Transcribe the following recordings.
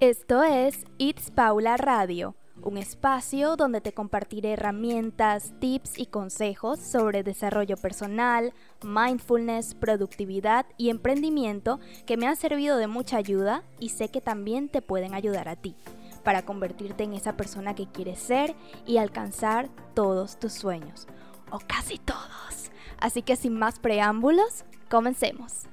Esto es It's Paula Radio, un espacio donde te compartiré herramientas, tips y consejos sobre desarrollo personal, mindfulness, productividad y emprendimiento que me han servido de mucha ayuda y sé que también te pueden ayudar a ti para convertirte en esa persona que quieres ser y alcanzar todos tus sueños, o casi todos. Así que sin más preámbulos, comencemos.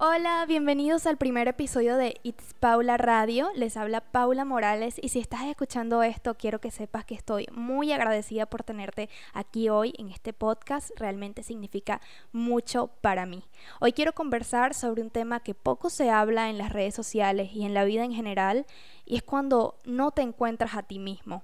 Hola, bienvenidos al primer episodio de It's Paula Radio. Les habla Paula Morales y si estás escuchando esto, quiero que sepas que estoy muy agradecida por tenerte aquí hoy en este podcast. Realmente significa mucho para mí. Hoy quiero conversar sobre un tema que poco se habla en las redes sociales y en la vida en general y es cuando no te encuentras a ti mismo.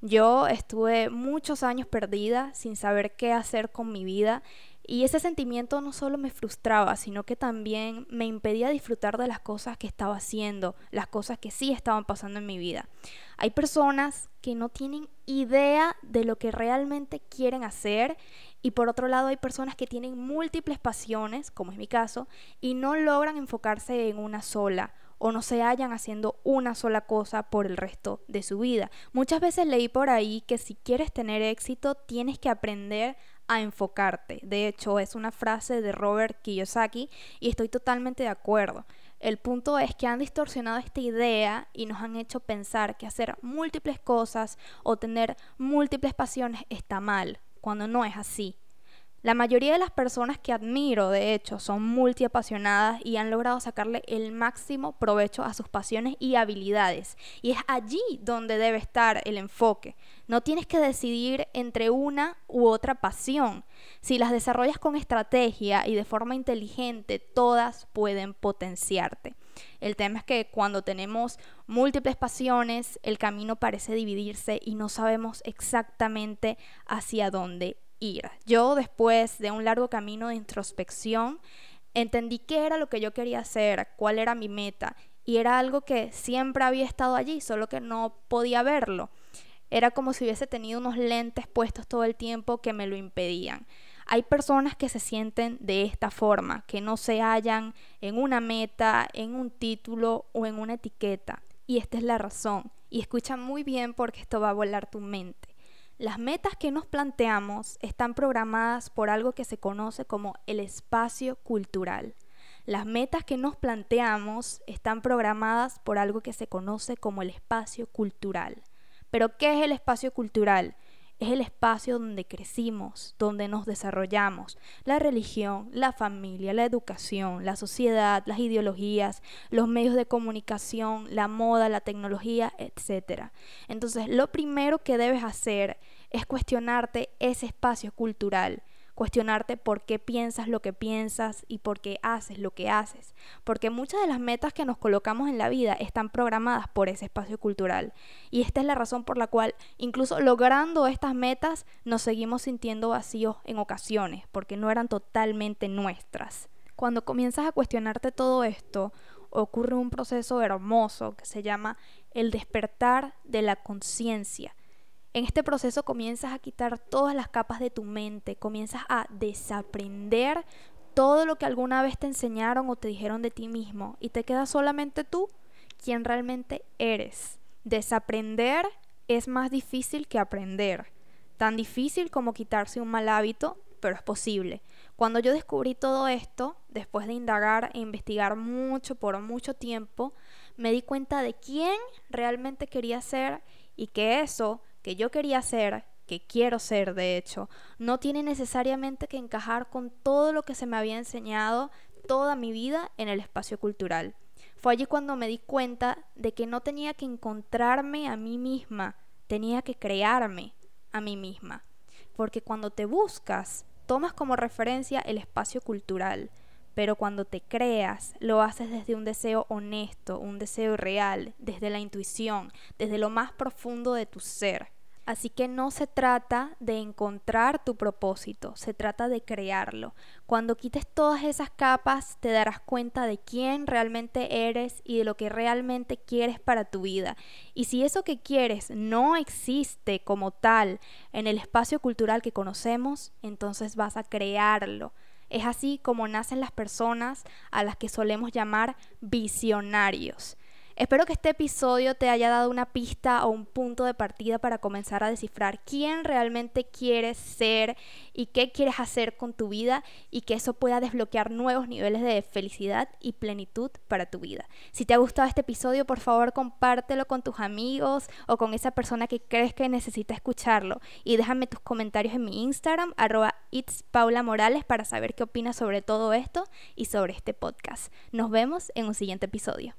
Yo estuve muchos años perdida sin saber qué hacer con mi vida y ese sentimiento no solo me frustraba, sino que también me impedía disfrutar de las cosas que estaba haciendo, las cosas que sí estaban pasando en mi vida. Hay personas que no tienen idea de lo que realmente quieren hacer y por otro lado hay personas que tienen múltiples pasiones, como es mi caso, y no logran enfocarse en una sola o no se hallan haciendo una sola cosa por el resto de su vida. Muchas veces leí por ahí que si quieres tener éxito tienes que aprender a enfocarte. De hecho, es una frase de Robert Kiyosaki y estoy totalmente de acuerdo. El punto es que han distorsionado esta idea y nos han hecho pensar que hacer múltiples cosas o tener múltiples pasiones está mal, cuando no es así. La mayoría de las personas que admiro, de hecho, son multiapasionadas y han logrado sacarle el máximo provecho a sus pasiones y habilidades. Y es allí donde debe estar el enfoque. No tienes que decidir entre una u otra pasión. Si las desarrollas con estrategia y de forma inteligente, todas pueden potenciarte. El tema es que cuando tenemos múltiples pasiones, el camino parece dividirse y no sabemos exactamente hacia dónde ir. Yo después de un largo camino de introspección, entendí qué era lo que yo quería hacer, cuál era mi meta, y era algo que siempre había estado allí, solo que no podía verlo. Era como si hubiese tenido unos lentes puestos todo el tiempo que me lo impedían. Hay personas que se sienten de esta forma, que no se hallan en una meta, en un título o en una etiqueta. Y esta es la razón. Y escucha muy bien porque esto va a volar tu mente. Las metas que nos planteamos están programadas por algo que se conoce como el espacio cultural. Las metas que nos planteamos están programadas por algo que se conoce como el espacio cultural. Pero ¿qué es el espacio cultural? Es el espacio donde crecimos, donde nos desarrollamos. La religión, la familia, la educación, la sociedad, las ideologías, los medios de comunicación, la moda, la tecnología, etc. Entonces, lo primero que debes hacer es cuestionarte ese espacio cultural cuestionarte por qué piensas lo que piensas y por qué haces lo que haces. Porque muchas de las metas que nos colocamos en la vida están programadas por ese espacio cultural. Y esta es la razón por la cual, incluso logrando estas metas, nos seguimos sintiendo vacíos en ocasiones, porque no eran totalmente nuestras. Cuando comienzas a cuestionarte todo esto, ocurre un proceso hermoso que se llama el despertar de la conciencia en este proceso comienzas a quitar todas las capas de tu mente, comienzas a desaprender todo lo que alguna vez te enseñaron o te dijeron de ti mismo y te quedas solamente tú, quien realmente eres. Desaprender es más difícil que aprender, tan difícil como quitarse un mal hábito, pero es posible. Cuando yo descubrí todo esto, después de indagar e investigar mucho por mucho tiempo, me di cuenta de quién realmente quería ser y que eso que yo quería ser, que quiero ser de hecho, no tiene necesariamente que encajar con todo lo que se me había enseñado toda mi vida en el espacio cultural. Fue allí cuando me di cuenta de que no tenía que encontrarme a mí misma, tenía que crearme a mí misma. Porque cuando te buscas, tomas como referencia el espacio cultural, pero cuando te creas, lo haces desde un deseo honesto, un deseo real, desde la intuición, desde lo más profundo de tu ser. Así que no se trata de encontrar tu propósito, se trata de crearlo. Cuando quites todas esas capas te darás cuenta de quién realmente eres y de lo que realmente quieres para tu vida. Y si eso que quieres no existe como tal en el espacio cultural que conocemos, entonces vas a crearlo. Es así como nacen las personas a las que solemos llamar visionarios. Espero que este episodio te haya dado una pista o un punto de partida para comenzar a descifrar quién realmente quieres ser y qué quieres hacer con tu vida y que eso pueda desbloquear nuevos niveles de felicidad y plenitud para tu vida. Si te ha gustado este episodio, por favor compártelo con tus amigos o con esa persona que crees que necesita escucharlo y déjame tus comentarios en mi Instagram arroba it's Paula Morales para saber qué opinas sobre todo esto y sobre este podcast. Nos vemos en un siguiente episodio.